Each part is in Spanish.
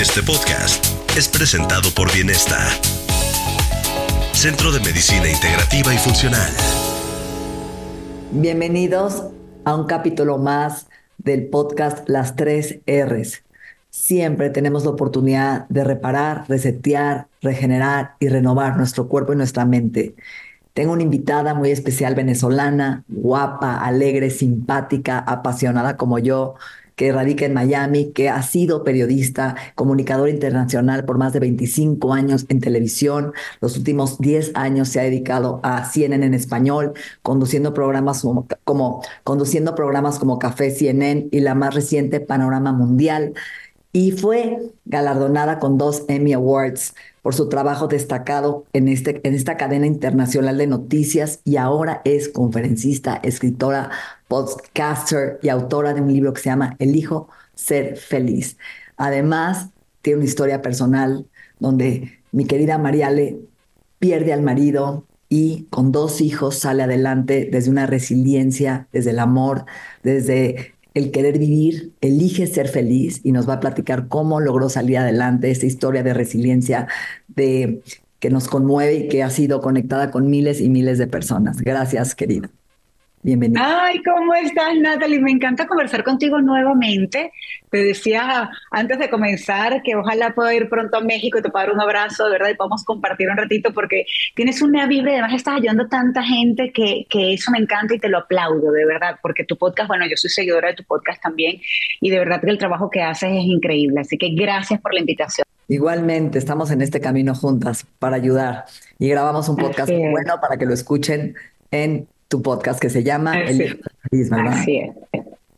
Este podcast es presentado por Bienesta, Centro de Medicina Integrativa y Funcional. Bienvenidos a un capítulo más del podcast Las tres R's. Siempre tenemos la oportunidad de reparar, resetear, regenerar y renovar nuestro cuerpo y nuestra mente. Tengo una invitada muy especial venezolana, guapa, alegre, simpática, apasionada como yo, que radica en Miami, que ha sido periodista, comunicador internacional por más de 25 años en televisión. Los últimos 10 años se ha dedicado a CNN en español, conduciendo programas como, conduciendo programas como Café CNN y la más reciente Panorama Mundial y fue galardonada con dos Emmy Awards por su trabajo destacado en, este, en esta cadena internacional de noticias y ahora es conferencista, escritora, podcaster y autora de un libro que se llama Elijo ser feliz. Además, tiene una historia personal donde mi querida Mariale pierde al marido y con dos hijos sale adelante desde una resiliencia, desde el amor, desde el querer vivir, elige ser feliz y nos va a platicar cómo logró salir adelante esta historia de resiliencia de que nos conmueve y que ha sido conectada con miles y miles de personas. Gracias, querida. Bienvenida. Ay, ¿cómo estás, Natalie? Me encanta conversar contigo nuevamente. Te decía antes de comenzar que ojalá pueda ir pronto a México y te pueda dar un abrazo, de verdad, y podamos compartir un ratito porque tienes una vibra y además estás ayudando a tanta gente que, que eso me encanta y te lo aplaudo, de verdad, porque tu podcast, bueno, yo soy seguidora de tu podcast también y de verdad que el trabajo que haces es increíble. Así que gracias por la invitación. Igualmente, estamos en este camino juntas para ayudar y grabamos un podcast bueno para que lo escuchen en tu podcast que se llama El Hijo Ser Feliz, ¿verdad? Así es.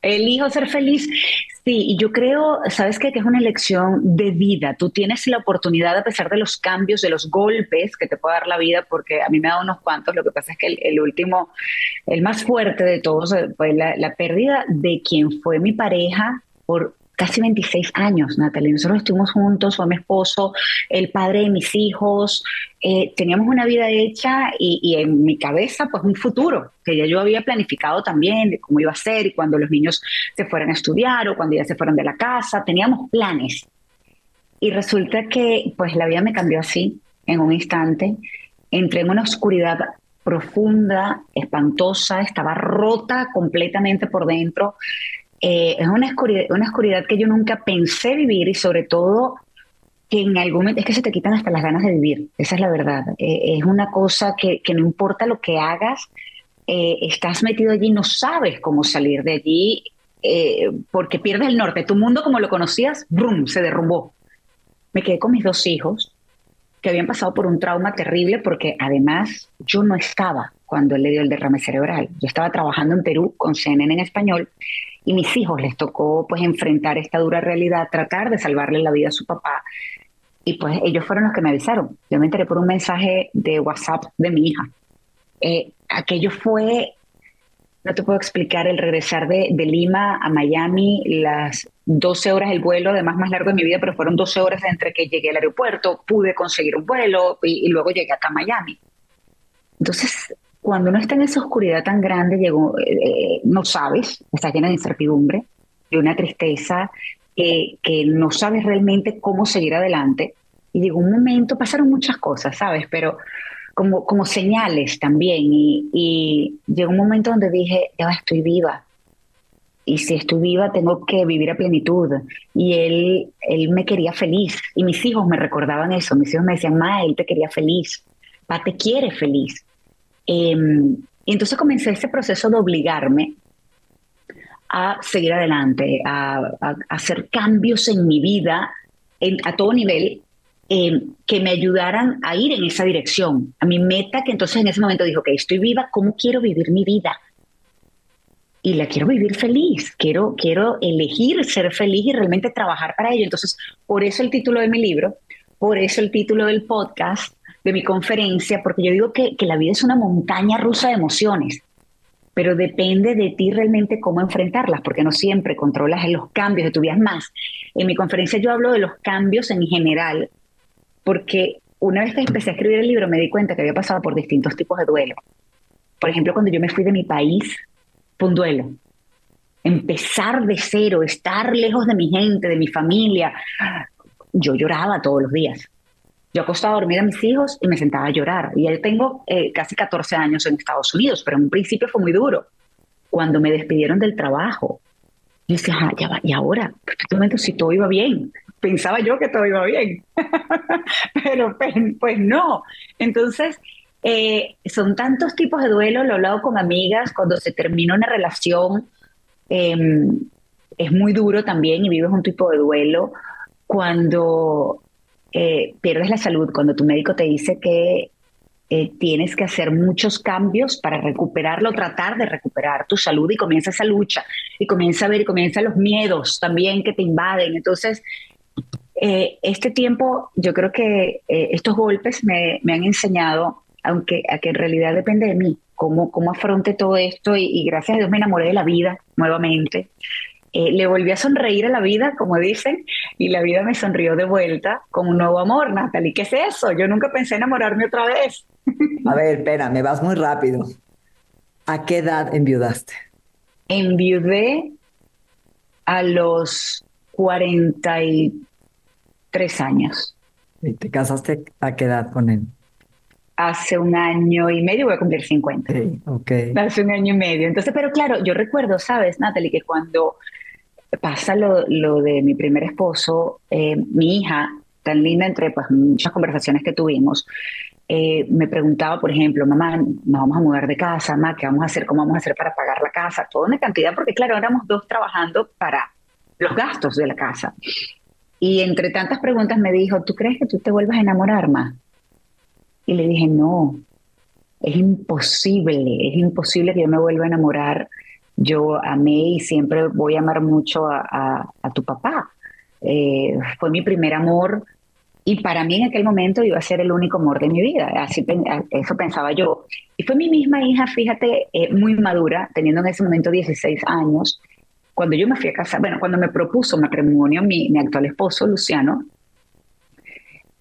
El hijo ser feliz. Sí, y yo creo, ¿sabes qué? Que es una elección de vida. Tú tienes la oportunidad, a pesar de los cambios, de los golpes que te puede dar la vida, porque a mí me ha dado unos cuantos. Lo que pasa es que el, último, el más fuerte de todos, fue la, la pérdida de quien fue mi pareja por casi 26 años, Natalie. Nosotros estuvimos juntos, fue mi esposo, el padre de mis hijos. Eh, teníamos una vida hecha y, en mi cabeza, pues un futuro que ya yo había planificado también de cómo iba a ser y cuando los niños se fueran a estudiar o cuando ya se fueran de la casa. Teníamos planes. Y resulta que, pues la vida me cambió así, en un instante. Entré en una oscuridad profunda, espantosa, estaba rota completamente por dentro. Eh, es una oscuridad, una oscuridad que yo nunca pensé vivir y sobre todo que en algún momento es que se te quitan hasta las ganas de vivir, esa es la verdad. Eh, es una cosa que, que, no importa lo que hagas, eh, estás metido allí, no sabes cómo salir de allí porque pierdes el norte. Tu mundo como lo conocías, ¡brum!, se derrumbó. Me quedé con mis dos hijos que habían pasado por un trauma terrible porque además yo no estaba cuando él le dio el derrame cerebral. Yo estaba trabajando en Perú con CNN en español y mis hijos les tocó pues enfrentar esta dura realidad, tratar de salvarle la vida a su papá. Y pues ellos fueron los que me avisaron. Yo me enteré por un mensaje de WhatsApp de mi hija. Eh, aquello fue, no te puedo explicar, el regresar de, de, Lima a Miami, las 12 horas el vuelo, además más largo de mi vida, pero fueron 12 horas entre que llegué al aeropuerto, pude conseguir un vuelo y, y luego llegué acá a Miami. Entonces, cuando uno está en esa oscuridad tan grande, llegó, eh, no sabes, está llena de incertidumbre, de una tristeza, que no sabes realmente cómo seguir adelante. Y llegó un momento, pasaron muchas cosas, ¿sabes? Pero como, como señales también. Y, y llegó un momento donde dije, ya estoy viva. Y si estoy viva, tengo que vivir a plenitud. Y él, él me quería feliz. Y mis hijos me recordaban eso. Mis hijos me decían, Ma, él te quería feliz. Pa, te quiere feliz. Em, y entonces comencé ese proceso de obligarme a seguir adelante, a, hacer cambios en mi vida a todo nivel em, que me ayudaran a ir en esa dirección, a mi meta, que entonces en ese momento dijo, que estoy viva, ¿cómo quiero vivir mi vida? y la quiero vivir feliz, quiero, quiero elegir ser feliz y realmente trabajar para ello. Entonces, por eso el título de mi libro, por eso el título del podcast, de mi conferencia, porque yo digo que, que la vida es una montaña rusa de emociones, pero depende de ti realmente cómo enfrentarlas, porque no siempre controlas los cambios de tu vida. Más, en mi conferencia yo hablo de los cambios en general, porque una vez que empecé a escribir el libro me di cuenta que había pasado por distintos tipos de duelo. Por ejemplo, cuando yo me fui de mi país, fue un duelo. Empezar de cero, estar lejos de mi gente, de mi familia. Yo lloraba todos los días. Yo acostaba a dormir a mis hijos y me sentaba a llorar. Y ya tengo eh, casi 14 años en Estados Unidos, pero en un principio fue muy duro. Cuando me despidieron del trabajo, yo decía, ah, ya va, y ahora, en este si todo iba bien. Pensaba yo que todo iba bien, pero pues, pues, no. Entonces, eh, son tantos tipos de duelo, lo he hablado con amigas, cuando se termina una relación, em, es muy duro también y vives un tipo de duelo. Cuando eh, pierdes la salud, cuando tu médico te dice que eh, tienes que hacer muchos cambios para recuperarlo, tratar de recuperar tu salud y comienza esa lucha y comienza a ver y comienzan los miedos también que te invaden. Entonces, eh, este tiempo, yo creo que estos golpes me, han enseñado, aunque a que en realidad depende de mí, cómo, cómo afronte todo esto y, y gracias a Dios me enamoré de la vida nuevamente. Eh, le volví a sonreír a la vida, como dicen, y la vida me sonrió de vuelta con un nuevo amor, Natalie. ¿Qué es eso? Yo nunca pensé enamorarme otra vez. A ver, espera, me vas muy rápido. ¿A qué edad enviudaste? Enviudé a los 43 años. ¿Y te casaste a qué edad con él? Hace un año y medio, voy a cumplir 50. Sí, ok. Hace un año y medio. Entonces, pero claro, yo recuerdo, sabes, Natalie, que cuando pasa lo, de mi primer esposo, eh, mi hija, tan linda entre pues, muchas conversaciones que tuvimos, eh, me preguntaba, por ejemplo, mamá, nos vamos a mudar de casa, mamá, ¿qué vamos a hacer? ¿Cómo vamos a hacer para pagar la casa? Toda una cantidad, porque claro, éramos dos trabajando para los gastos de la casa. Y entre tantas preguntas me dijo, ¿tú crees que tú te vuelvas a enamorar, más? Y le dije, no, es imposible, es imposible que yo me vuelva a enamorar yo amé y siempre voy a amar mucho a, tu papá. Eh, fue mi primer amor y para mí en aquel momento iba a ser el único amor de mi vida. Así eso pensaba yo. Y fue mi misma hija, fíjate, eh, muy madura, teniendo en ese momento 16 años. Cuando yo me fui a casar, bueno, cuando me propuso matrimonio mi, mi actual esposo, Luciano,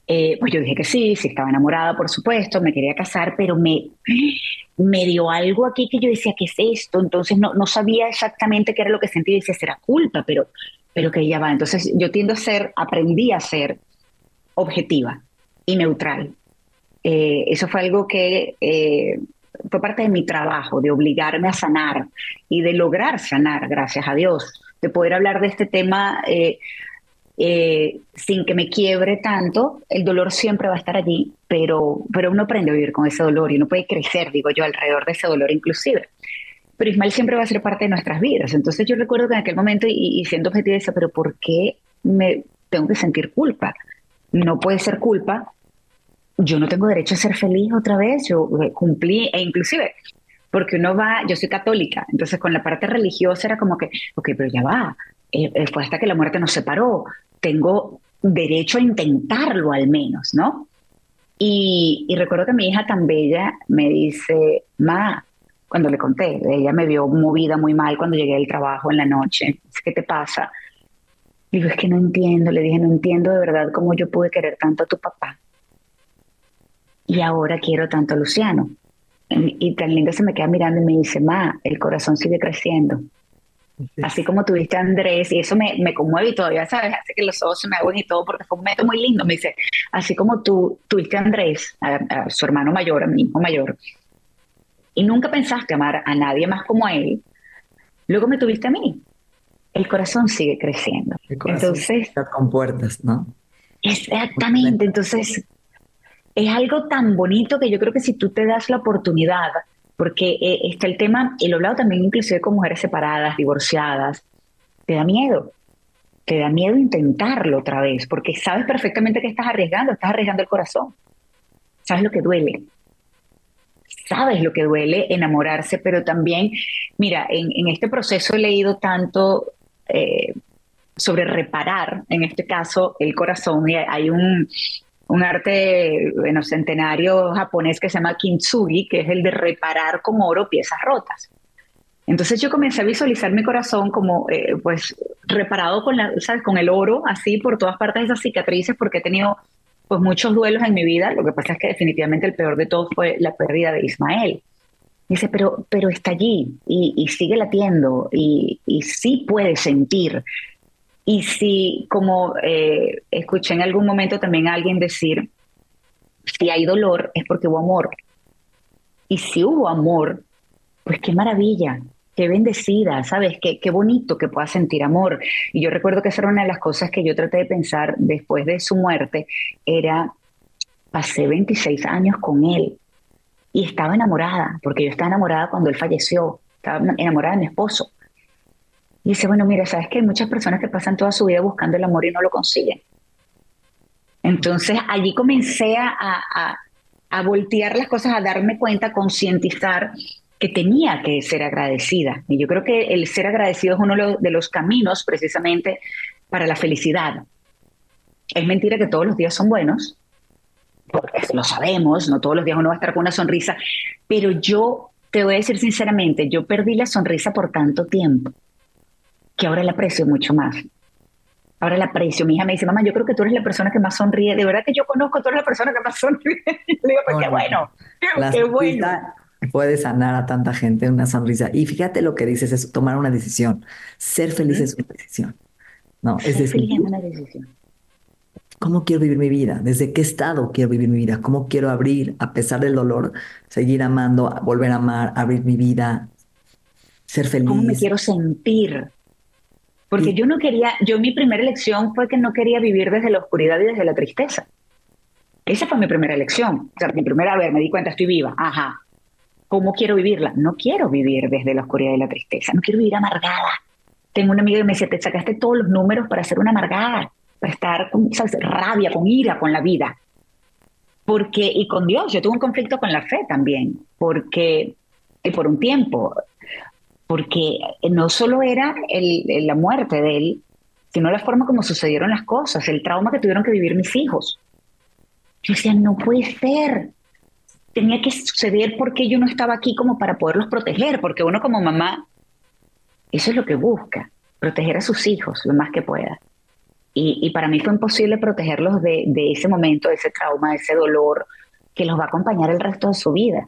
eh, pues yo dije que sí, sí estaba enamorada, por supuesto, me quería casar, pero me, me dio algo aquí que yo decía, ¿qué es esto? Entonces no, no sabía exactamente qué era lo que sentía decía, será culpa, pero, pero que ya va. Entonces yo tiendo a ser, aprendí a ser objetiva y neutral. Eh, eso fue algo que eh, fue parte de mi trabajo, de obligarme a sanar y de lograr sanar, gracias a Dios, de poder hablar de este tema eh, sin que me quiebre tanto, el dolor siempre va a estar allí, pero, pero uno aprende a vivir con ese dolor y uno puede crecer, digo yo, alrededor de ese dolor inclusive. Pero Ismael siempre va a ser parte de nuestras vidas. Entonces yo recuerdo que en aquel momento, y, siendo objetiva, decía, pero ¿por qué me tengo que sentir culpa? No puede ser culpa. Yo no tengo derecho a ser feliz otra vez. Yo eh, cumplí, e inclusive, porque uno va, yo soy católica, entonces con la parte religiosa era como que, ok, pero ya va, eh, fue hasta que la muerte nos separó, tengo derecho a intentarlo al menos, ¿no? Y, recuerdo que mi hija tan bella me dice, ma, cuando le conté, ella me vio movida muy mal cuando llegué del trabajo en la noche, ¿qué te pasa? Digo, es que no entiendo, le dije, no entiendo de verdad cómo yo pude querer tanto a tu papá. Y ahora quiero tanto a Luciano. Y tan linda se me queda mirando y me dice, ma, el corazón sigue creciendo. Así como tuviste a Andrés, y eso me, me conmueve y todavía, ¿sabes? Hace que los ojos se me hagan y todo, porque fue un momento muy lindo. Me dice, así como tú tuviste a Andrés, a, su hermano mayor, a mi hijo mayor, y nunca pensaste amar a nadie más como a él, luego me tuviste a mí. El corazón sigue creciendo. El corazón entonces, con puertas, ¿no? Exactamente. Entonces, es algo tan bonito que yo creo que si tú te das la oportunidad porque eh, está el tema, y lo he hablado también inclusive con mujeres separadas, divorciadas, te da miedo, te da miedo intentarlo otra vez, porque sabes perfectamente que estás arriesgando, estás arriesgando el corazón, sabes lo que duele, sabes lo que duele enamorarse, pero también, mira, en, este proceso he leído tanto eh, sobre reparar, en este caso, el corazón, y hay un, un arte bueno, centenario japonés que se llama kintsugi, que es el de reparar con oro piezas rotas. Entonces yo comencé a visualizar mi corazón como, eh, pues, reparado con, la, ¿sabes? con el oro, así por todas partes esas cicatrices, porque he tenido pues muchos duelos en mi vida. Lo que pasa es que definitivamente el peor de todos fue la pérdida de Ismael. Dice, pero, pero está allí y, sigue latiendo y, sí puede sentir. Y si, como eh, escuché en algún momento también a alguien decir, si hay dolor es porque hubo amor. Y si hubo amor, pues qué maravilla, qué bendecida, ¿sabes? Qué, qué bonito que pueda sentir amor. Y yo recuerdo que esa era una de las cosas que yo traté de pensar después de su muerte, era, pasé 26 años con él y estaba enamorada, porque yo estaba enamorada cuando él falleció, estaba enamorada de mi esposo. Y dice, bueno, mira, sabes que hay muchas personas que pasan toda su vida buscando el amor y no lo consiguen. Entonces allí comencé a, a, a voltear las cosas, a darme cuenta, a concientizar que tenía que ser agradecida. Y yo creo que el ser agradecido es uno de los caminos precisamente para la felicidad. Es mentira que todos los días son buenos, porque lo sabemos, no todos los días uno va a estar con una sonrisa, pero yo te voy a decir sinceramente, yo perdí la sonrisa por tanto tiempo que ahora la aprecio mucho más. Ahora la aprecio. Mi hija me dice, mamá, yo creo que tú eres la persona que más sonríe. De verdad que yo conozco, tú eres la persona que más sonríe. Le digo, pues qué bueno, qué bueno puede sanar a tanta gente una sonrisa. Y fíjate lo que dices, es tomar una decisión. Ser feliz es una decisión. No, es decir, una decisión. ¿Cómo quiero vivir mi vida? ¿Desde qué estado quiero vivir mi vida? ¿Cómo quiero abrir, a pesar del dolor, seguir amando, volver a amar, abrir mi vida, ser feliz? ¿Cómo me quiero sentir? Porque yo no quería, yo mi primera elección fue que no quería vivir desde la oscuridad y desde la tristeza. Esa fue mi primera elección. O sea, mi primera, vez me di cuenta, estoy viva. Ajá. ¿Cómo quiero vivirla? No quiero vivir desde la oscuridad y la tristeza, no quiero vivir amargada. Tengo una amiga que me dice, te sacaste todos los números para ser una amargada, para estar con rabia, con ira con la vida. Porque, y con Dios, yo tuve un conflicto con la fe también, porque, y por un tiempo, porque no solo era el, la muerte de él, sino la forma como sucedieron las cosas, el trauma que tuvieron que vivir mis hijos. Yo decía, no puede ser, tenía que suceder porque yo no estaba aquí como para poderlos proteger, porque uno como mamá, eso es lo que busca, proteger a sus hijos lo más que pueda. Y, para mí fue imposible protegerlos de, ese momento, de ese trauma, de ese dolor que los va a acompañar el resto de su vida.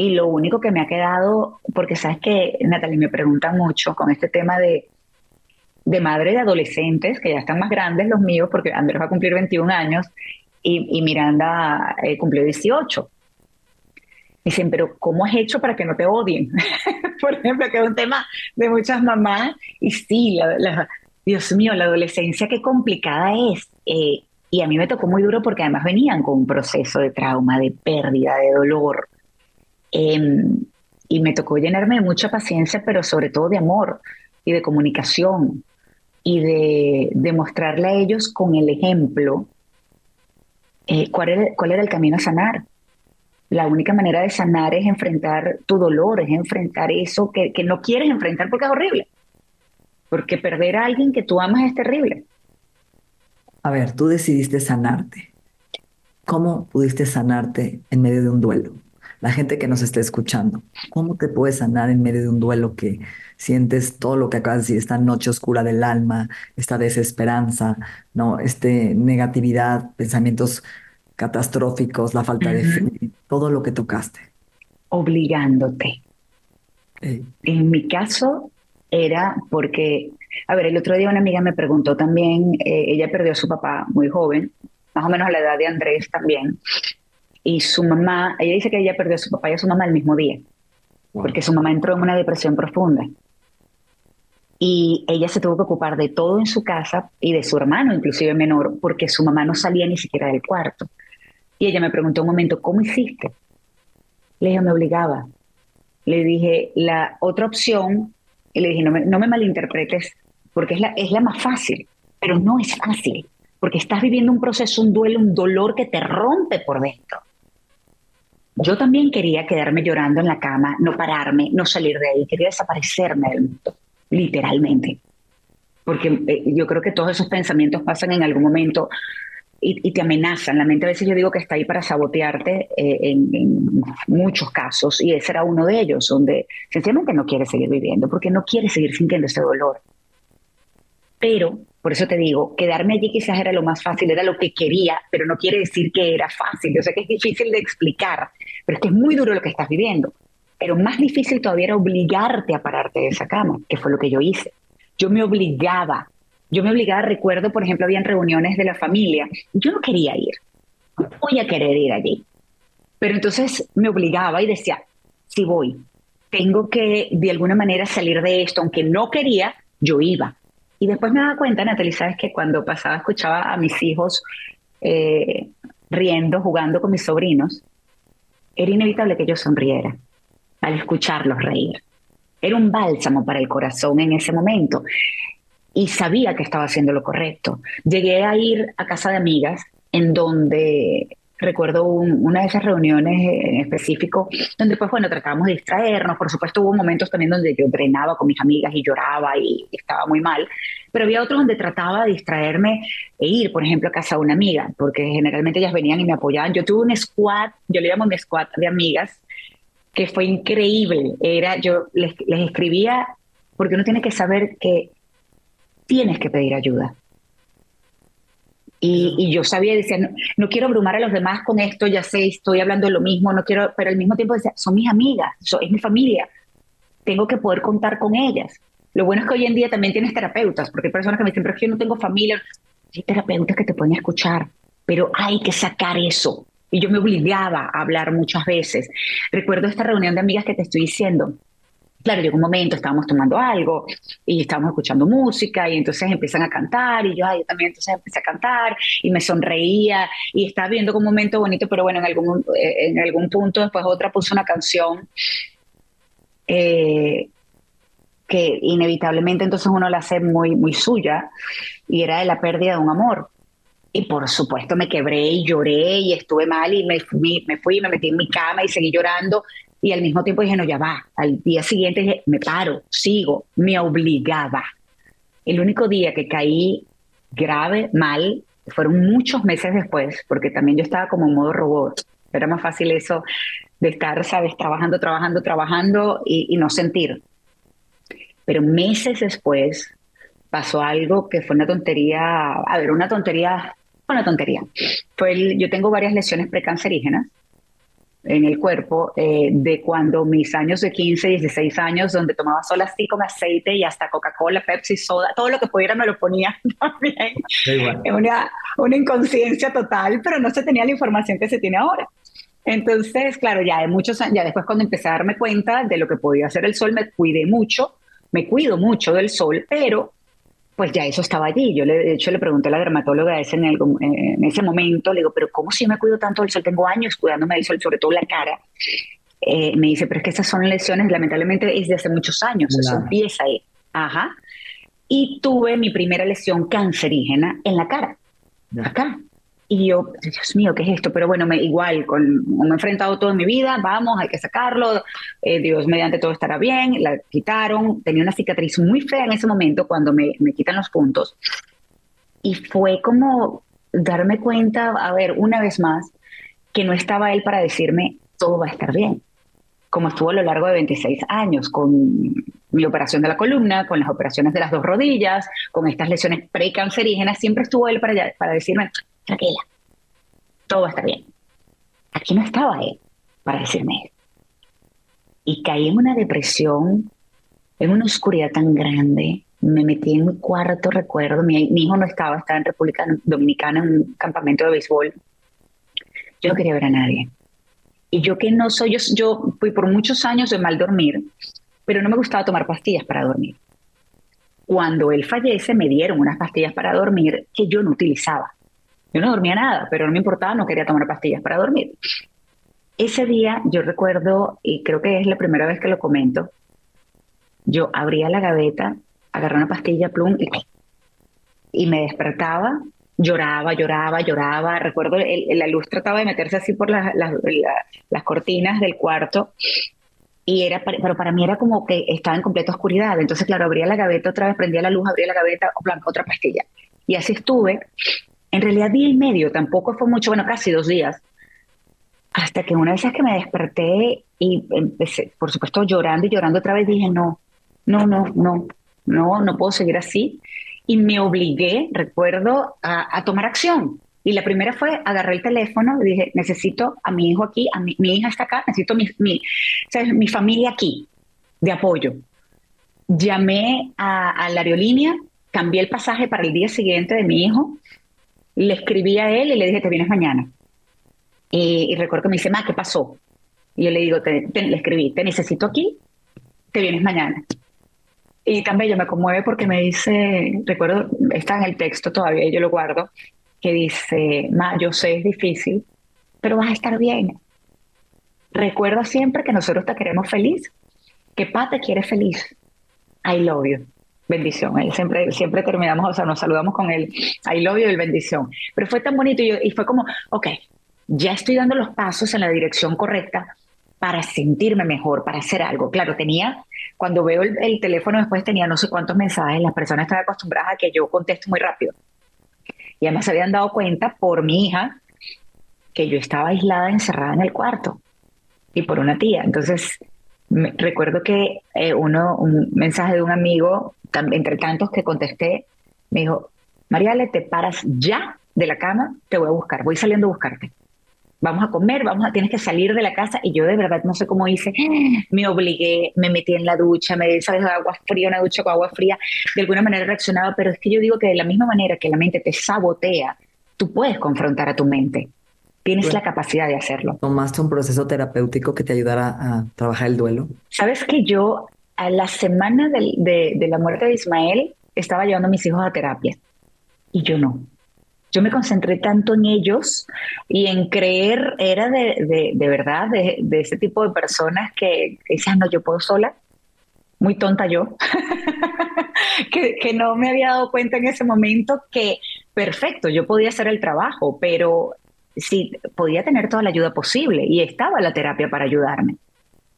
Y lo único que me ha quedado, porque sabes que, Natalie, me preguntan mucho con este tema de, de madre de adolescentes, que ya están más grandes los míos, porque Andrés va a cumplir 21 años y, Miranda eh, cumplió 18. Dicen, pero ¿cómo has hecho para que no te odien? Por ejemplo, que es un tema de muchas mamás. Y sí, la, Dios mío, la adolescencia qué complicada es. Eh, y a mí me tocó muy duro porque además venían con un proceso de trauma, de pérdida, de dolor. Em, y me tocó llenarme de mucha paciencia, pero sobre todo de amor y de comunicación y de, de mostrarle a ellos con el ejemplo eh, cuál, era, cuál era el camino a sanar la única manera de sanar es enfrentar tu dolor, es enfrentar eso que, no quieres enfrentar porque es horrible. Porque perder a alguien que tú amas es terrible. A ver, tú decidiste sanarte. ¿Cómo pudiste sanarte en medio de un duelo? La gente que nos está escuchando, ¿cómo te puedes sanar en medio de un duelo que sientes todo lo que acabas de decir, esta noche oscura del alma, esta desesperanza, no, este negatividad, pensamientos catastróficos, la falta de fe, todo lo que tocaste. Obligándote. En mi caso era porque, a ver, el otro día una amiga me preguntó también, eh, ella perdió a su papá muy joven, más o menos a la edad de Andrés también, y su mamá, ella dice que ella perdió a su papá y a su mamá el mismo día, porque su mamá entró en una depresión profunda. Y ella se tuvo que ocupar de todo en su casa y de su hermano, inclusive menor, porque su mamá no salía ni siquiera del cuarto. Y ella me preguntó un momento, ¿cómo hiciste? Le dije, me obligaba. Le dije, la otra opción, y le dije, no me, no me malinterpretes, porque es la, es la más fácil, pero no es fácil, porque estás viviendo un proceso, un duelo, un dolor que te rompe por dentro. Yo también quería quedarme llorando en la cama, no pararme, no salir de ahí, quería desaparecerme del mundo, literalmente. Porque eh, yo creo que todos esos pensamientos pasan en algún momento y, te amenazan. La mente a veces yo digo que está ahí para sabotearte eh, en, muchos casos y ese era uno de ellos, donde sencillamente no quiere seguir viviendo porque no quiere seguir sintiendo ese dolor. Pero, por eso te digo, quedarme allí quizás era lo más fácil, era lo que quería, pero no quiere decir que era fácil. Yo sé que es difícil de explicar, pero es que es muy duro lo que estás viviendo. Pero más difícil todavía era obligarte a pararte de esa cama, que fue lo que yo hice. Yo me obligaba yo me obligaba, recuerdo, por ejemplo, habían reuniones de la familia. Yo no quería ir. No voy a querer ir allí. Pero entonces me obligaba y decía, si voy, tengo que de alguna manera salir de esto, aunque no quería, yo iba. Y después me daba cuenta, Natalie, sabes que cuando pasaba, escuchaba a mis hijos eh, riendo, jugando con mis sobrinos, era inevitable que yo sonriera al escucharlos reír. Era un bálsamo para el corazón en ese momento y sabía que estaba haciendo lo correcto. Llegué a ir a casa de amigas en donde recuerdo una de esas reuniones en específico, donde pues bueno, tratábamos de distraernos, por supuesto hubo momentos también donde yo drenaba con mis amigas y lloraba y estaba muy mal, pero había otros donde trataba de distraerme e ir, por ejemplo, a casa de una amiga, porque generalmente ellas venían y me apoyaban. Yo tuve un squad, yo le llamo mi squad de amigas, que fue increíble. Era, yo les, les escribía, porque uno tiene que saber que tienes que pedir ayuda. Y, yo sabía, decía, no, quiero abrumar a los demás con esto, ya sé, estoy hablando de lo mismo, no quiero, pero al mismo tiempo decía, son mis amigas, es mi familia, tengo que poder contar con ellas. Lo bueno es que hoy en día también tienes terapeutas, porque hay personas que me dicen, pero es que yo no tengo familia. Hay terapeutas que te pueden escuchar, pero hay que sacar eso. Y yo me obligaba a hablar muchas veces. Recuerdo esta reunión de amigas que te estoy diciendo claro, llegó un momento, estábamos tomando algo y estábamos escuchando música y entonces empiezan a cantar y yo, yo también entonces empecé a cantar y me sonreía y estaba viendo un momento bonito, pero bueno, en algún, eh, en algún punto después otra puso una canción eh, que inevitablemente entonces uno la hace muy, muy suya y era de la pérdida de un amor. Y por supuesto me quebré y lloré y estuve mal y me, me fui, me metí en mi cama y seguí llorando y al mismo tiempo dije, no, ya va. Al día siguiente dije, me paro, sigo, me obligaba. El único día que caí grave, mal, fueron muchos meses después, porque también yo estaba como en modo robot. Era más fácil eso de estar, sabes, trabajando, trabajando, trabajando y, no sentir. Pero meses después pasó algo que fue una tontería, a ver, una tontería, una tontería. Fue yo tengo varias lesiones precancerígenas en el cuerpo eh, de cuando mis años de 15, 16 años, donde tomaba solo así con aceite y hasta Coca-Cola, Pepsi, soda, todo lo que pudiera me lo ponía también. Una, una inconsciencia total, pero no se tenía la información que se tiene ahora. Entonces, claro, ya de muchos ya después cuando empecé a darme cuenta de lo que podía hacer el sol, me cuidé mucho, me cuido mucho del sol, pero pues ya eso estaba allí. Yo le, de hecho le pregunté a la dermatóloga ese en, en ese momento, le digo, pero ¿cómo si me cuido tanto del sol? Tengo años cuidándome del sol, sobre todo la cara. Eh, me dice, pero es que esas son lesiones, lamentablemente es de hace muchos años, eso empieza ahí. Ajá. Y tuve mi primera lesión cancerígena en la cara, acá. Y yo, Dios mío, ¿qué es esto? Pero bueno, me, igual, con, me he enfrentado todo en mi vida, vamos, hay que sacarlo, eh, Dios mediante todo estará bien, la quitaron, tenía una cicatriz muy fea en ese momento cuando me, me quitan los puntos. Y fue como darme cuenta, a ver, una vez más, que no estaba él para decirme, todo va a estar bien, como estuvo a lo largo de 26 años, con mi operación de la columna, con las operaciones de las dos rodillas, con estas lesiones precancerígenas, siempre estuvo él para, para decirme, tranquila, todo va bien. Aquí no estaba él para decirme Y caí en una depresión, en una oscuridad tan grande. Me metí en mi cuarto, recuerdo, mi, hijo no estaba, estaba en República Dominicana en un campamento de béisbol. Yo no quería ver a nadie. Y yo que no soy, yo, yo fui por muchos años de mal dormir, pero no me gustaba tomar pastillas para dormir. Cuando él fallece, me dieron unas pastillas para dormir que yo no utilizaba. Yo no dormía nada, pero no me importaba, no quería tomar pastillas para dormir. Ese día yo recuerdo, y creo que es la primera vez que lo comento, yo abría la gaveta, agarré una pastilla plum y, y me despertaba lloraba, lloraba, lloraba. Recuerdo, la luz trataba de meterse así por las, las cortinas del cuarto y era, pero para mí era como que estaba en completa oscuridad. Entonces, claro, abría la gaveta otra vez, prendía la luz, abría la gaveta, otra pastilla. Y así estuve. En realidad, día y medio, tampoco fue mucho, bueno, casi dos días. Hasta que una vez que me desperté y empecé, por supuesto, llorando y llorando otra vez, dije, no, no, no, no, no, no puedo seguir así. Y me obligué, recuerdo, a, tomar acción. Y la primera fue, agarré el teléfono dije, necesito a mi hijo aquí, a mi, hija está acá, necesito mi, mi, mi familia aquí, de apoyo. Llamé a, la aerolínea, cambié el pasaje para el día siguiente de mi hijo, le escribí a él y le dije, te vienes mañana. Y, recuerdo que me dice, ma, ¿qué pasó? Y yo le digo, le escribí, te necesito aquí, te vienes mañana. Y también yo me conmueve porque me dice, recuerdo, está en el texto todavía, yo lo guardo, que dice, Ma, yo sé es difícil, pero vas a estar bien. Recuerda siempre que nosotros te queremos feliz, que Pa te quiere feliz. I love you. Bendición. Él siempre, siempre terminamos, o sea, nos saludamos con el I love you y el bendición. Pero fue tan bonito y, y fue como, ok, ya estoy dando los pasos en la dirección correcta para sentirme mejor, para hacer algo. Claro, tenía, cuando veo el, el, teléfono después tenía no sé cuántos mensajes, las personas están acostumbradas a que yo contesto muy rápido. Y además se habían dado cuenta por mi hija que yo estaba aislada, encerrada en el cuarto y por una tía. Entonces, recuerdo que eh, uno, un mensaje de un amigo, entre tantos que contesté, me dijo, Mariale, te paras ya de la cama, te voy a buscar, voy saliendo a buscarte. Vamos a comer, vamos a, tienes que salir de la casa. Y yo de verdad no sé cómo hice, me obligué, me metí en la ducha, me di, sabes, agua fría, una ducha con agua fría, de alguna manera reaccionaba, pero es que yo digo que de la misma manera que la mente te sabotea, tú puedes confrontar a tu mente. Tienes la capacidad de hacerlo. ¿Tomaste un proceso terapéutico que te ayudara a trabajar el duelo? Sabes que yo, a la semana de, de la muerte de Ismael, estaba llevando a mis hijos a terapia. Y yo no. Yo me concentré tanto en ellos y en creer, era de, de, verdad, de, de, ese tipo de personas que, decían, no, yo puedo sola, muy tonta yo, que, que, no me había dado cuenta en ese momento que, perfecto, yo podía hacer el trabajo, pero sí, podía tener toda la ayuda posible y estaba la terapia para ayudarme.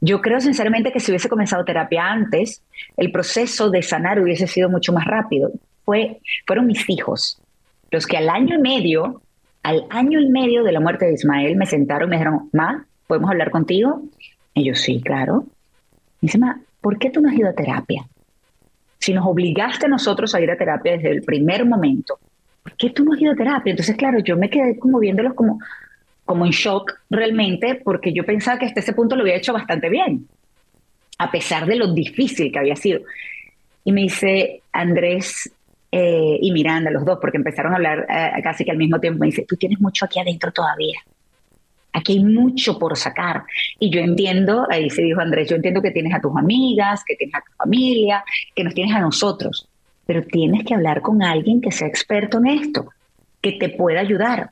Yo creo sinceramente que si hubiese comenzado terapia antes, el proceso de sanar hubiese sido mucho más rápido. Fue, fueron mis hijos los que al año y medio, al año y medio de la muerte de Ismael, me sentaron y me dijeron, Ma, ¿podemos hablar contigo? Y yo, sí, claro. Y dice, Ma, ¿por qué tú no has ido a terapia? Si nos obligaste a nosotros a ir a terapia desde el primer momento, ¿por qué tú no has ido a terapia? Entonces, claro, yo me quedé como viéndolos como, como en shock realmente, porque yo pensaba que hasta ese punto lo había hecho bastante bien, a pesar de lo difícil que había sido. Y me dice, Andrés, eh, y Miranda, los dos, porque empezaron a hablar eh, casi que al mismo tiempo. Me dice, tú tienes mucho aquí adentro todavía. Aquí hay mucho por sacar. Y yo entiendo, ahí se dijo Andrés, yo entiendo que tienes a tus amigas, que tienes a tu familia, que nos tienes a nosotros, pero tienes que hablar con alguien que sea experto en esto, que te pueda ayudar.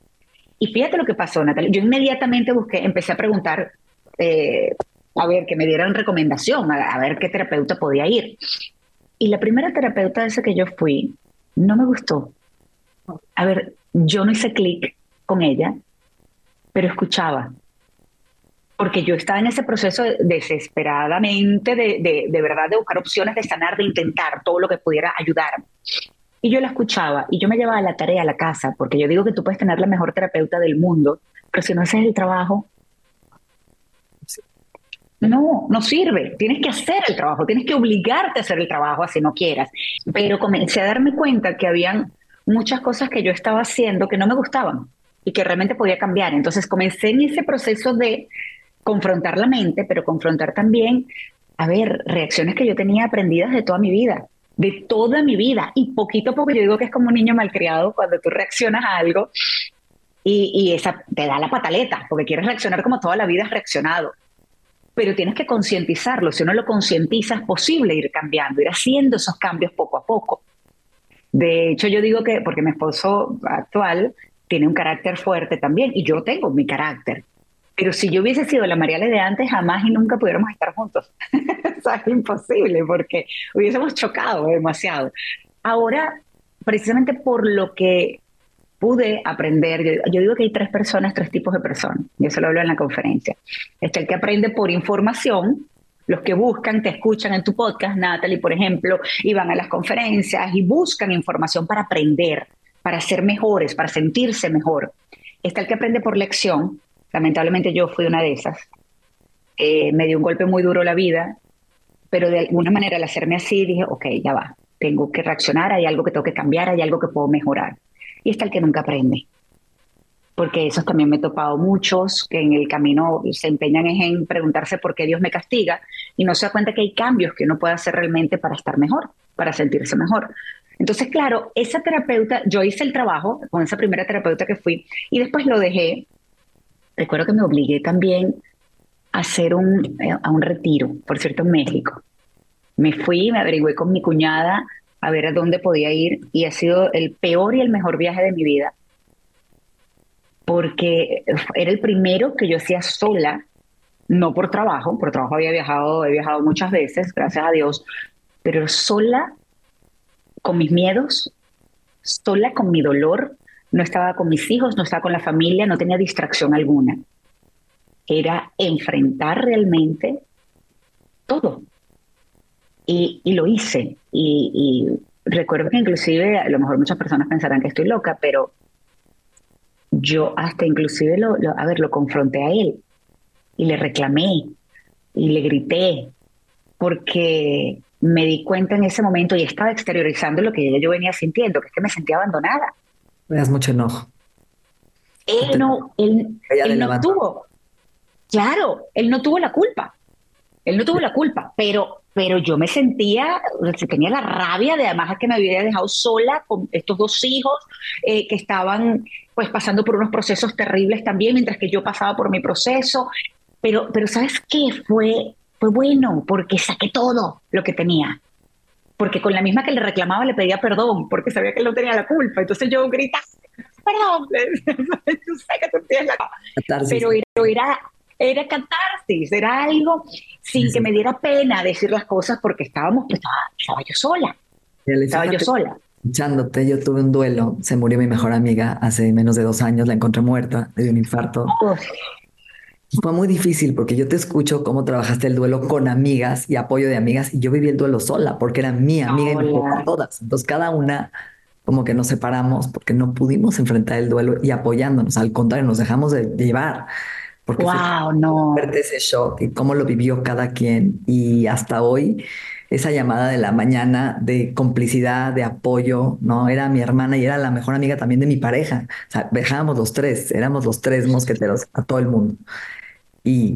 Y fíjate lo que pasó, Natalia. Yo inmediatamente busqué, empecé a preguntar, eh, a ver, que me dieran recomendación, a, a, ver qué terapeuta podía ir. Y la primera terapeuta esa que yo fui no me gustó. A ver, yo no hice clic con ella, pero escuchaba. Porque yo estaba en ese proceso desesperadamente de, de, verdad de buscar opciones, de sanar, de intentar todo lo que pudiera ayudarme. Y yo la escuchaba y yo me llevaba la tarea a la casa, porque yo digo que tú puedes tener la mejor terapeuta del mundo, pero si no haces el trabajo, no, no sirve. Tienes que hacer el trabajo, tienes que obligarte a hacer el trabajo así no quieras. Pero comencé a darme cuenta que habían muchas cosas que yo estaba haciendo que no me gustaban y que realmente podía cambiar. Entonces comencé en ese proceso de confrontar la mente, pero confrontar también, a ver, reacciones que yo tenía aprendidas de toda mi vida, de toda mi vida. Y poquito a poco yo digo que es como un niño malcriado cuando tú reaccionas a algo y, y esa te da la pataleta, porque quieres reaccionar como toda la vida has reaccionado pero tienes que concientizarlo. Si uno lo concientiza, es posible ir cambiando, ir haciendo esos cambios poco a poco. De hecho, yo digo que, porque mi esposo actual tiene un carácter fuerte también, y yo tengo mi carácter. Pero si yo hubiese sido la Mariale de antes, jamás y nunca pudiéramos estar juntos. es imposible, porque hubiésemos chocado demasiado. Ahora, precisamente por lo que pude aprender, yo, digo que hay tres personas, tres tipos de personas, yo se lo hablo en la conferencia. Está el que aprende por información, los que buscan, te escuchan en tu podcast, Natalie, por ejemplo, y van a las conferencias y buscan información para aprender, para ser mejores, para sentirse mejor. Está el que aprende por lección, lamentablemente yo fui una de esas. Eh, me dio un golpe muy duro la vida, pero de alguna manera al hacerme así dije, ok, ya va, tengo que reaccionar, hay algo que tengo que cambiar, hay algo que puedo mejorar. Y está el que nunca aprende porque esos también me he topado muchos que en el camino se empeñan en preguntarse por qué Dios me castiga y no se da cuenta que hay cambios que uno puede hacer realmente para estar mejor, para sentirse mejor. Entonces, claro, esa terapeuta, yo hice el trabajo con esa primera terapeuta que fui y después lo dejé. Recuerdo que me obligué también a hacer un, eh, a un retiro, por cierto, en México. Me fui, me averigüé con mi cuñada a ver a dónde podía ir y ha sido el peor y el mejor viaje de mi vida porque era el primero que yo hacía sola, no por trabajo, por trabajo había viajado, he viajado muchas veces, gracias a Dios, pero sola con mis miedos, sola con mi dolor, no estaba con mis hijos, no estaba con la familia, no tenía distracción alguna. Era enfrentar realmente todo. Y, lo hice. Y, y, recuerdo que inclusive, a lo mejor muchas personas pensarán que estoy loca, pero yo hasta inclusive lo, a ver, lo confronté a él y le reclamé y le grité porque me di cuenta en ese momento y estaba exteriorizando lo que yo venía sintiendo, que es que me sentía abandonada. Me das mucho enojo. Él no, él, él no tuvo, claro, él no tuvo la culpa. Él no tuvo la culpa, pero, pero yo me sentía, tenía la rabia de además que me había dejado sola con estos dos hijos eh, que estaban pues pasando por unos procesos terribles también, mientras que yo pasaba por mi proceso. Pero, pero ¿sabes qué? Fue, fue bueno porque saqué todo lo que tenía. Porque con la misma que le reclamaba le pedía perdón, porque sabía que él no tenía la culpa. Entonces yo gritaba, perdón, yo sé que tú tienes la... Pero era, era catarsis, era algo sin que me diera pena decir las cosas porque estábamos, pues, estaba, yo sola. Estaba yo sola. Escuchándote, yo tuve un duelo, se murió mi mejor amiga hace menos de dos años, la encontré muerta, de un infarto. Fue muy difícil porque yo te escucho cómo trabajaste el duelo con amigas y apoyo de amigas y yo viví el duelo sola porque era mi amiga y me todas. Entonces cada una como que nos separamos porque no pudimos enfrentar el duelo y apoyándonos. Al contrario, nos dejamos de llevar porque wow, no. ese shock y cómo lo vivió cada quien. Y hasta hoy, esa llamada de la mañana de complicidad, de apoyo, ¿no? Era mi hermana y era la mejor amiga también de mi pareja. O sea, dejábamos los tres, éramos los tres mosqueteros a todo el mundo. Y,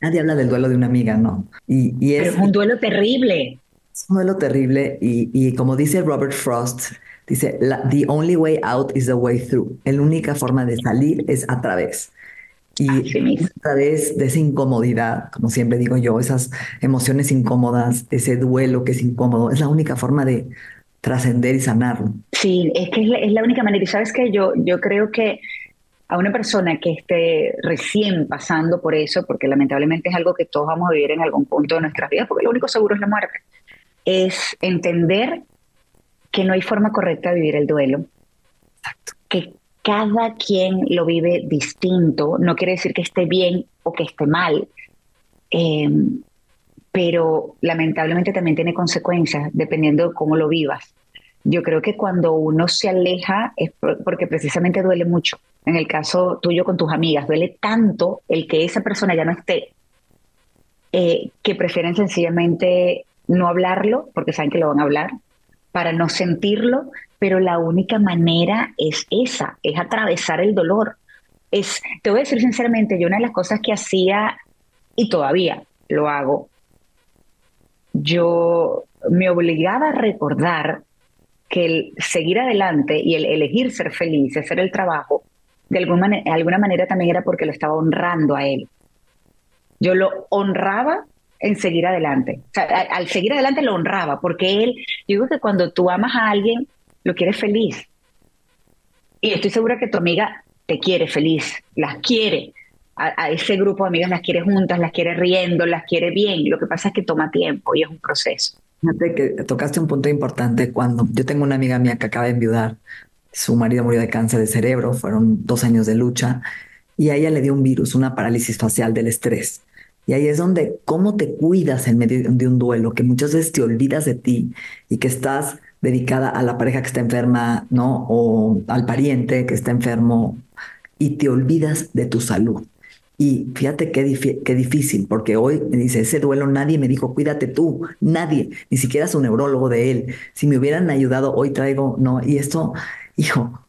nadie habla del duelo de una amiga, ¿no? Y, es, un duelo terrible. Es un duelo terrible. Y, y como dice Robert Frost, dice, the only way out is the way through. La única forma de salir es a través. Y a través de esa incomodidad, como siempre digo yo, esas emociones incómodas, ese duelo que es incómodo, es la única forma de trascender y sanarlo. Sí, es que es la, única manera. Y sabes que yo, yo creo que a una persona que esté recién pasando por eso, porque lamentablemente es algo que todos vamos a vivir en algún punto de nuestras vidas, porque lo único seguro es la muerte, es entender que no hay forma correcta de vivir el duelo. Que cada quien lo vive distinto, no quiere decir que esté bien o que esté mal, eh, pero lamentablemente también tiene consecuencias dependiendo de cómo lo vivas. Yo creo que cuando uno se aleja es porque precisamente duele mucho. En el caso tuyo con tus amigas, duele tanto el que esa persona ya no esté, eh, que prefieren sencillamente no hablarlo porque saben que lo van a hablar, para no sentirlo, pero la única manera es esa, es atravesar el dolor. Es, te voy a decir sinceramente, yo una de las cosas que hacía, y todavía lo hago, yo me obligaba a recordar que el seguir adelante y el elegir ser feliz, hacer el trabajo, de alguna, manera también era porque lo estaba honrando a él. Yo lo honraba en seguir adelante. Al seguir adelante lo honraba, porque él, digo que cuando tú amas a alguien, lo quiere feliz. Y estoy segura que tu amiga te quiere feliz, las quiere. A, ese grupo de amigas las quiere juntas, las quiere riendo, las quiere bien. Lo que pasa es que toma tiempo y es un proceso. Fíjate que tocaste un punto importante cuando yo tengo una amiga mía que acaba de enviudar su marido murió de cáncer de cerebro, fueron dos años de lucha, y a ella le dio un virus, una parálisis facial del estrés. Y ahí es donde cómo te cuidas en medio de un duelo, que muchas veces te olvidas de ti y que estás dedicada a la pareja que está enferma, ¿no? O al pariente que está enfermo y te olvidas de tu salud. Y fíjate qué, difícil, porque hoy me dice, ese duelo nadie me dijo, cuídate tú, nadie, ni siquiera su neurólogo de él. Si me hubieran ayudado, hoy traigo, no, y esto, hijo,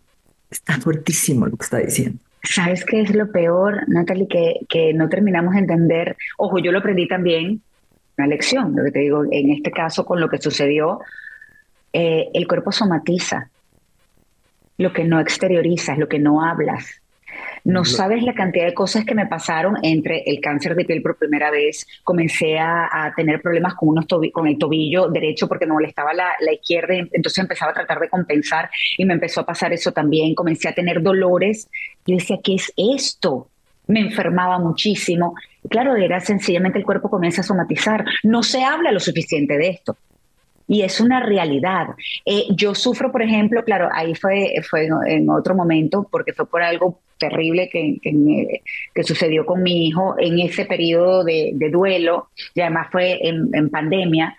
está fuertísimo lo que está diciendo. ¿Sabes qué es lo peor, Natalie? Que, que no terminamos de entender. Ojo, yo lo aprendí también, una lección, lo que te digo, en este caso con lo que sucedió, eh, el cuerpo somatiza lo que no exteriorizas, lo que no hablas. No sabes la cantidad de cosas que me pasaron entre el cáncer de piel por primera vez, comencé a, tener problemas con, unos con el tobillo derecho porque me molestaba la, la, izquierda, entonces empezaba a tratar de compensar y me empezó a pasar eso también, comencé a tener dolores. Yo decía, ¿qué es esto? Me enfermaba muchísimo. Claro, era sencillamente el cuerpo comienza a somatizar. No se habla lo suficiente de esto y es una realidad. Eh, yo sufro, por ejemplo, claro, ahí fue, fue en otro momento, porque fue por algo terrible que, que, sucedió con mi hijo en ese periodo de, duelo, y además fue en, pandemia,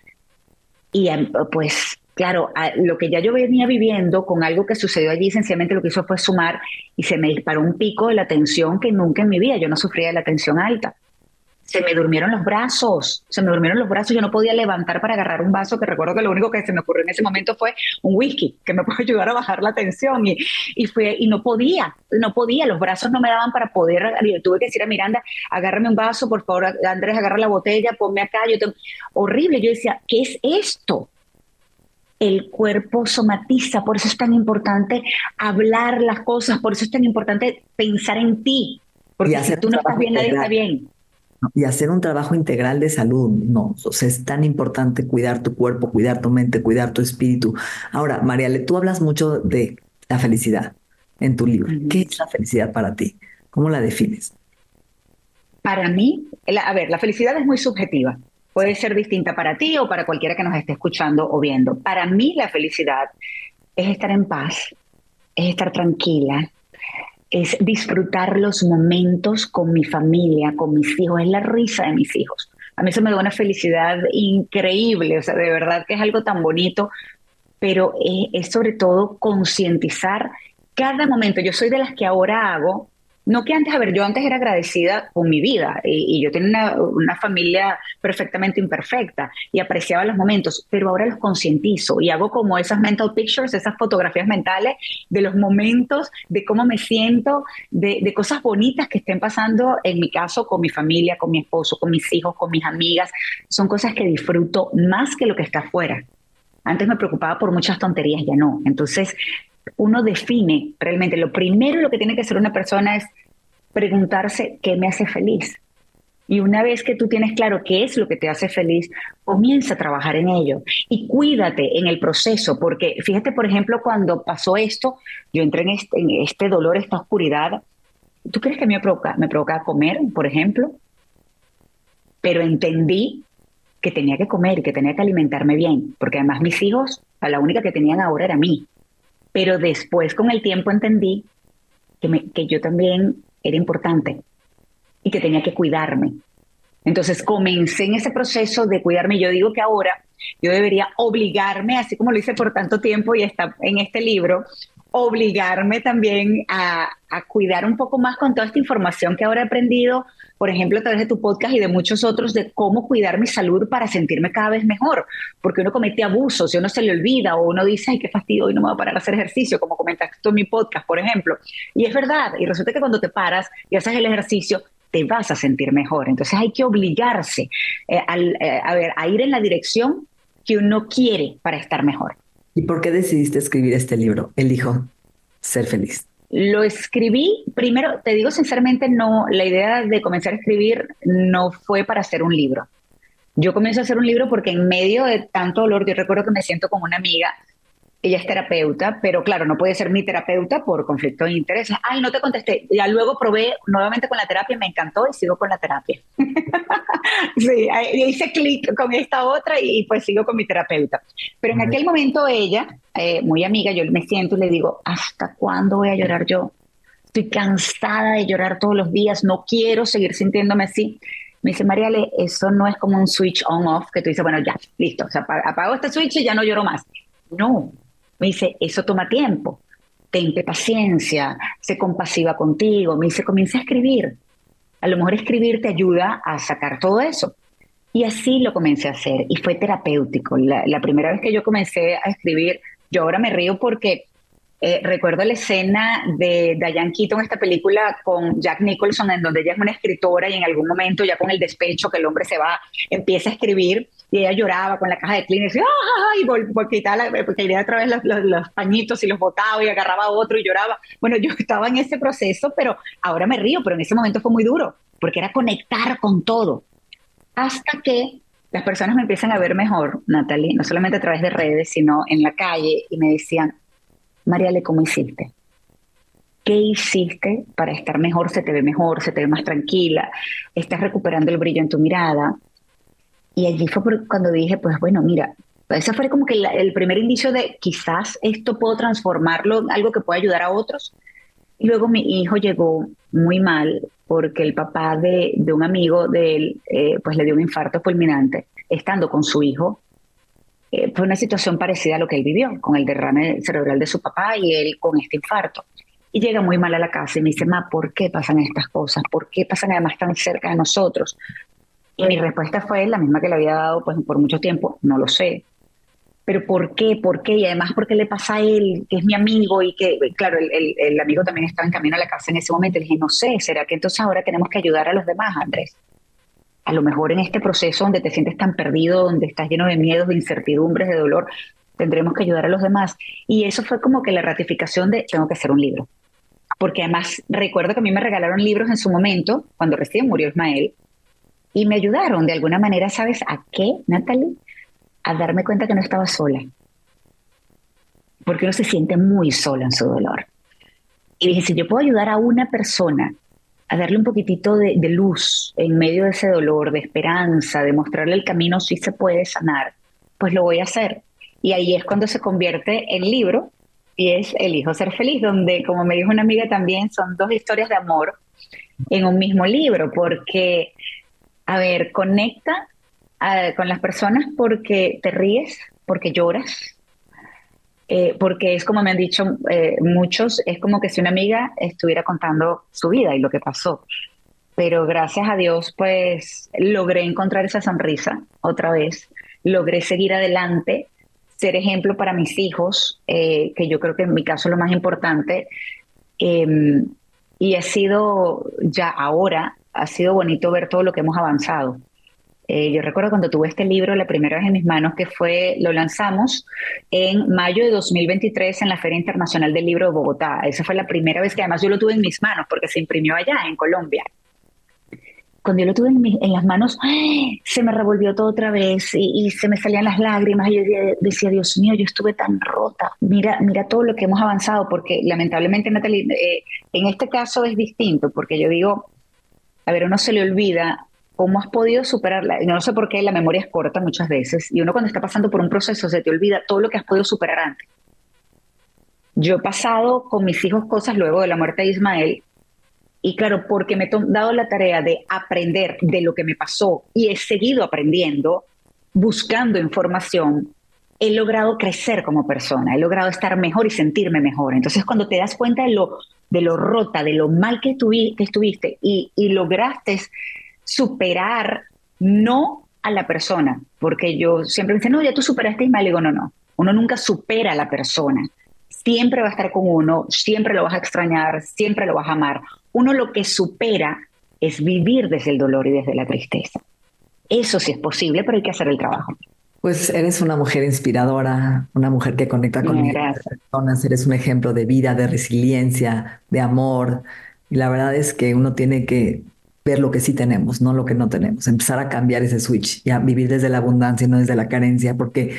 y em, pues claro, lo que ya yo venía viviendo con algo que sucedió allí, sencillamente lo que hizo fue sumar y se me disparó un pico de la tensión que nunca en mi vida, yo no sufría de la tensión alta se me durmieron los brazos, se me durmieron los brazos, yo no podía levantar para agarrar un vaso, que recuerdo que lo único que se me ocurrió en ese momento fue un whisky, que me puede ayudar a bajar la tensión, y, y, fue, y no podía, no podía, los brazos no me daban para poder, tuve que decir a Miranda, agárrame un vaso, por favor, Andrés, agarra la botella, ponme acá, yo horrible, yo decía, ¿qué es esto? el cuerpo somatiza, por eso es tan importante hablar las cosas, por eso es tan importante pensar en ti, porque si tú no estás bien, nadie está bien y hacer un trabajo integral de salud, no, o sea, es tan importante cuidar tu cuerpo, cuidar tu mente, cuidar tu espíritu. Ahora, Mariale, tú hablas mucho de la felicidad en tu libro. ¿Qué es la felicidad para ti? ¿Cómo la defines? Para mí, a ver, la felicidad es muy subjetiva. Puede ser distinta para ti o para cualquiera que nos esté escuchando o viendo. Para mí la felicidad es estar en paz, es estar tranquila, es disfrutar los momentos con mi familia, con mis hijos, es la risa de mis hijos. A mí eso me da una felicidad increíble, o sea, de verdad que es algo tan bonito, pero es, sobre todo concientizar cada momento. Yo soy de las que ahora hago no que antes, a ver, yo antes era agradecida con mi vida y, yo tenía una, familia perfectamente imperfecta y apreciaba los momentos, pero ahora los concientizo y hago como esas mental pictures, esas fotografías mentales de los momentos, de cómo me siento, de, de cosas bonitas que estén pasando en mi caso con mi familia, con mi esposo, con mis hijos, con mis amigas. Son cosas que disfruto más que lo que está afuera. Antes me preocupaba por muchas tonterías, ya no. Entonces, uno define realmente, lo primero lo que tiene que hacer una persona es preguntarse qué me hace feliz. Y una vez que tú tienes claro qué es lo que te hace feliz, comienza a trabajar en ello y cuídate en el proceso, porque fíjate, por ejemplo, cuando pasó esto, yo entré en este, este dolor, esta oscuridad. ¿Tú crees que me provoca, me provoca comer, por ejemplo? Pero entendí que tenía que comer y que tenía que alimentarme bien, porque además mis hijos, la única que tenían ahora era mí. Pero después con el tiempo entendí que, que yo también era importante y que tenía que cuidarme. Entonces comencé en ese proceso de cuidarme. Yo digo que ahora yo debería obligarme, así como lo hice por tanto tiempo y está en este libro, obligarme también a, cuidar un poco más con toda esta información que ahora he aprendido, por ejemplo, a través de tu podcast y de muchos otros, de cómo cuidar mi salud para sentirme cada vez mejor, porque uno comete abusos y uno se le olvida o uno dice, ay, qué fastidio, hoy no me voy a parar a hacer ejercicio, como comentaste tú en mi podcast, por ejemplo. Y es verdad, y resulta que cuando te paras y haces el ejercicio, te vas a sentir mejor. Entonces hay que obligarse eh, eh, a, a ir en la dirección que uno quiere para estar mejor. ¿Y por qué decidiste escribir este libro, Elijo ser feliz? Lo escribí, primero, te digo sinceramente, no, la idea de comenzar a escribir no fue para hacer un libro. Yo comienzo a hacer un libro porque en medio de tanto dolor, yo recuerdo que me siento como una amiga ella es terapeuta, pero claro, no puede ser mi terapeuta por conflicto de intereses. Ay, no te contesté. Ya luego probé nuevamente con la terapia, me encantó y sigo con la terapia. sí, hice clic con esta otra y, pues sigo con mi terapeuta. Pero en aquel momento ella, eh, muy amiga, yo me siento y le digo, ¿hasta cuándo voy a llorar yo? Estoy cansada de llorar todos los días, no quiero seguir sintiéndome así. Me dice, Mariale, eso no es como un switch on-off que tú dices, bueno, ya, listo, o sea, apago este switch y ya no lloro más. No, me dice, eso toma tiempo. Tente paciencia, sé compasiva contigo. Me dice, comienza a escribir. A lo mejor escribir te ayuda a sacar todo eso. Y así lo comencé a hacer y fue terapéutico. La, la primera vez que yo comencé a escribir, yo ahora me río porque eh, recuerdo la escena de Diane Keaton, esta película con Jack Nicholson, en donde ella es una escritora y en algún momento, ya con el despecho, que el hombre se va, empieza a escribir y ella lloraba con la caja de Kleenex y, ¡ay! por quitarla, porque quería otra vez los, los, pañitos y los botaba y agarraba otro y lloraba. Bueno, yo estaba en ese proceso, pero ahora me río, pero en ese momento fue muy duro, porque era conectar con todo. Hasta que las personas me empiezan a ver mejor, Natalie, no solamente a través de redes, sino en la calle, y me decían, Mariale, ¿cómo hiciste? ¿Qué hiciste para estar mejor? Se te ve mejor, se te ve más tranquila, estás recuperando el brillo en tu mirada. Y allí fue cuando dije, pues bueno, mira, ese fue como que el primer indicio de quizás esto puedo transformarlo en algo que pueda ayudar a otros. Y luego mi hijo llegó muy mal porque el papá de, un amigo de él, eh, pues le dio un infarto fulminante, estando con su hijo eh, fue una situación parecida a lo que él vivió, con el derrame cerebral de su papá y él con este infarto. Y llega muy mal a la casa y me dice, ma, ¿por qué pasan estas cosas? ¿Por qué pasan además tan cerca de nosotros? Y mi respuesta fue la misma que le había dado pues, por mucho tiempo, no lo sé. Pero ¿por qué? ¿Por qué? Y además, ¿por qué le pasa a él, que es mi amigo y que, claro, el, el amigo también estaba en camino a la casa en ese momento? Le dije, no sé, ¿será que entonces ahora tenemos que ayudar a los demás, Andrés? A lo mejor en este proceso donde te sientes tan perdido, donde estás lleno de miedos, de incertidumbres, de dolor, tendremos que ayudar a los demás. Y eso fue como que la ratificación de tengo que hacer un libro. Porque además recuerdo que a mí me regalaron libros en su momento, cuando recién murió Ismael, y me ayudaron de alguna manera, ¿sabes a qué, Natalie? A darme cuenta que no estaba sola. Porque uno se siente muy sola en su dolor. Y dije, si yo puedo ayudar a una persona a darle un poquitito de, luz en medio de ese dolor, de esperanza, de mostrarle el camino si se puede sanar, pues lo voy a hacer. Y ahí es cuando se convierte en libro y es El hijo ser feliz, donde, como me dijo una amiga también, son dos historias de amor en un mismo libro, porque, a ver, conecta con las personas porque te ríes, porque lloras, eh, porque es como me han dicho eh, muchos, es como que si una amiga estuviera contando su vida y lo que pasó. Pero gracias a Dios, pues logré encontrar esa sonrisa otra vez, logré seguir adelante, ser ejemplo para mis hijos, eh, que yo creo que en mi caso es lo más importante. Em, y ha sido ya ahora, ha sido bonito ver todo lo que hemos avanzado. Eh, yo recuerdo cuando tuve este libro la primera vez en mis manos, que fue, lo lanzamos en mayo de 2023 en la Feria Internacional del Libro de Bogotá. Esa fue la primera vez que además yo lo tuve en mis manos, porque se imprimió allá, en Colombia. Cuando yo lo tuve en, las manos, se me revolvió todo otra vez y, se me salían las lágrimas. Y yo decía, Dios mío, yo estuve tan rota. Mira, mira todo lo que hemos avanzado, porque lamentablemente, Natalie, eh, en este caso es distinto, porque yo digo, a ver, uno se le olvida ¿Cómo has podido superarla? No sé por qué la memoria es corta muchas veces y uno cuando está pasando por un proceso se te olvida todo lo que has podido superar antes. Yo he pasado con mis hijos cosas luego de la muerte de Ismael y claro, porque me he dado la tarea de aprender de lo que me pasó y he seguido aprendiendo, buscando información, he logrado crecer como persona, he logrado estar mejor y sentirme mejor. Entonces cuando te das cuenta de lo, de lo rota, de lo mal que, que estuviste y, y lograste superar no a la persona, porque yo siempre me dicen, no, ya tú superaste y mal, digo, no, no, uno nunca supera a la persona, siempre va a estar con uno, siempre lo vas a extrañar, siempre lo vas a amar. Uno lo que supera es vivir desde el dolor y desde la tristeza. Eso sí es posible, pero hay que hacer el trabajo. Pues eres una mujer inspiradora, una mujer que conecta con las personas, eres un ejemplo de vida, de resiliencia, de amor. Y la verdad es que uno tiene que ver lo que sí tenemos, no lo que no tenemos, empezar a cambiar ese switch y a vivir desde la abundancia y no desde la carencia, porque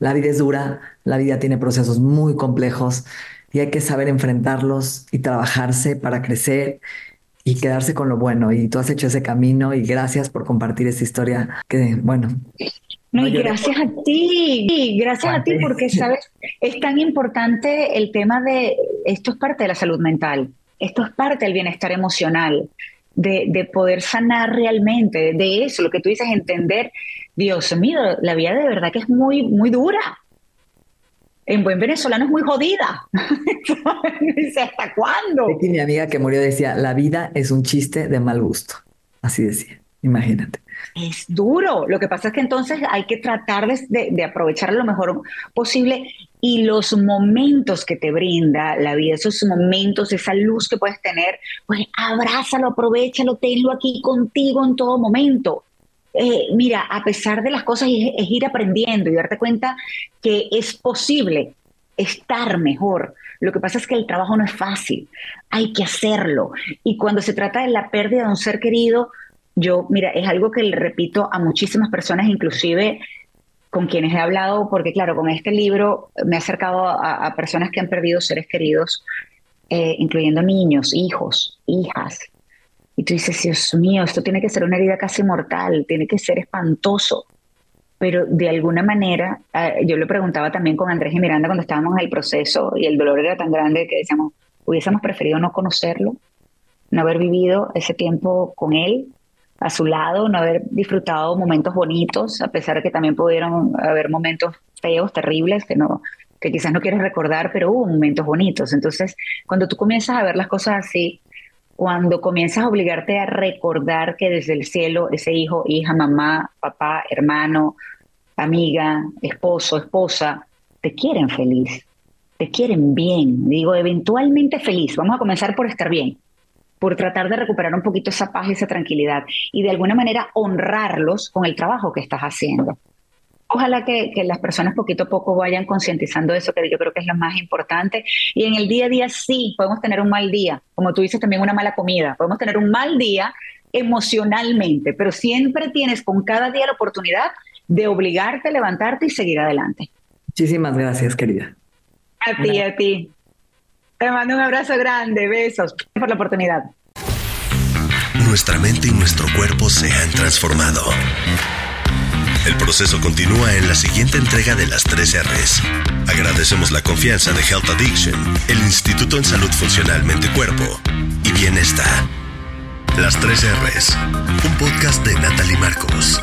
La vida es dura, la vida tiene procesos muy complejos y hay que saber enfrentarlos y trabajarse para crecer y quedarse con lo bueno. Y tú has hecho ese camino y gracias por compartir esta historia que, bueno. No, y gracias a ti, gracias a ti porque, sabes, es tan importante el tema de, esto es parte de la salud mental, esto es parte del bienestar emocional, de, de poder sanar realmente, de eso, lo que tú dices, entender, Dios mío, la vida de verdad que es muy, muy dura, en buen venezolano es muy jodida. Dice, ¿hasta cuándo? mi amiga que murió decía, la vida es un chiste de mal gusto. Así decía, imagínate. Es duro. Lo que pasa es que entonces hay que tratar de, de aprovechar lo mejor posible y los momentos que te brinda la vida, esos momentos, esa luz que puedes tener, pues abrázalo, aprovechalo, tenlo aquí contigo en todo momento. Eh, mira, a pesar de las cosas, es, ir aprendiendo y darte cuenta que es posible estar mejor. Lo que pasa es que el trabajo no es fácil, hay que hacerlo. Y cuando se trata de la pérdida de un ser querido, yo, mira, es algo que le repito a muchísimas personas, inclusive con quienes he hablado, porque claro, con este libro me he acercado a, personas que han perdido seres queridos, eh, incluyendo niños, hijos, hijas, y tú dices, Dios mío, esto tiene que ser una herida casi mortal, tiene que ser espantoso. Pero de alguna manera, ah, yo le preguntaba también con Andrés y Miranda cuando estábamos en el proceso y el dolor era tan grande que decíamos, hubiésemos preferido no conocerlo, no haber vivido ese tiempo con él, a su lado, no haber disfrutado momentos bonitos, a pesar de que también pudieron haber momentos feos, terribles, que no que quizás no quieres recordar, pero hubo momentos bonitos. Entonces, cuando tú comienzas a ver las cosas así, cuando comienzas a obligarte a recordar que desde el cielo ese hijo, hija, mamá, papá, hermano, amiga, esposo, esposa, te quieren feliz, te quieren bien, digo, eventualmente feliz. Vamos a comenzar por estar bien, por tratar de recuperar un poquito esa paz y esa tranquilidad y de alguna manera honrarlos con el trabajo que estás haciendo ojalá que, las personas poquito a poco vayan concientizando eso, que yo creo que es lo más importante. Y en el día a día sí, podemos tener un mal día, como tú dices, también una mala comida, podemos tener un mal día emocionalmente, pero siempre tienes con cada día la oportunidad de obligarte a levantarte y seguir adelante. Muchísimas gracias, querida. A ti, a ti. Te mando un abrazo grande, besos por la oportunidad. Nuestra mente y nuestro cuerpo se han transformado. El proceso continúa en la siguiente entrega de las 3 R's. Agradecemos la confianza de Health Addiction, el Instituto en Salud Funcional Mente Cuerpo y Bienestar. Las 3 R's, un podcast de Natalie Marcos.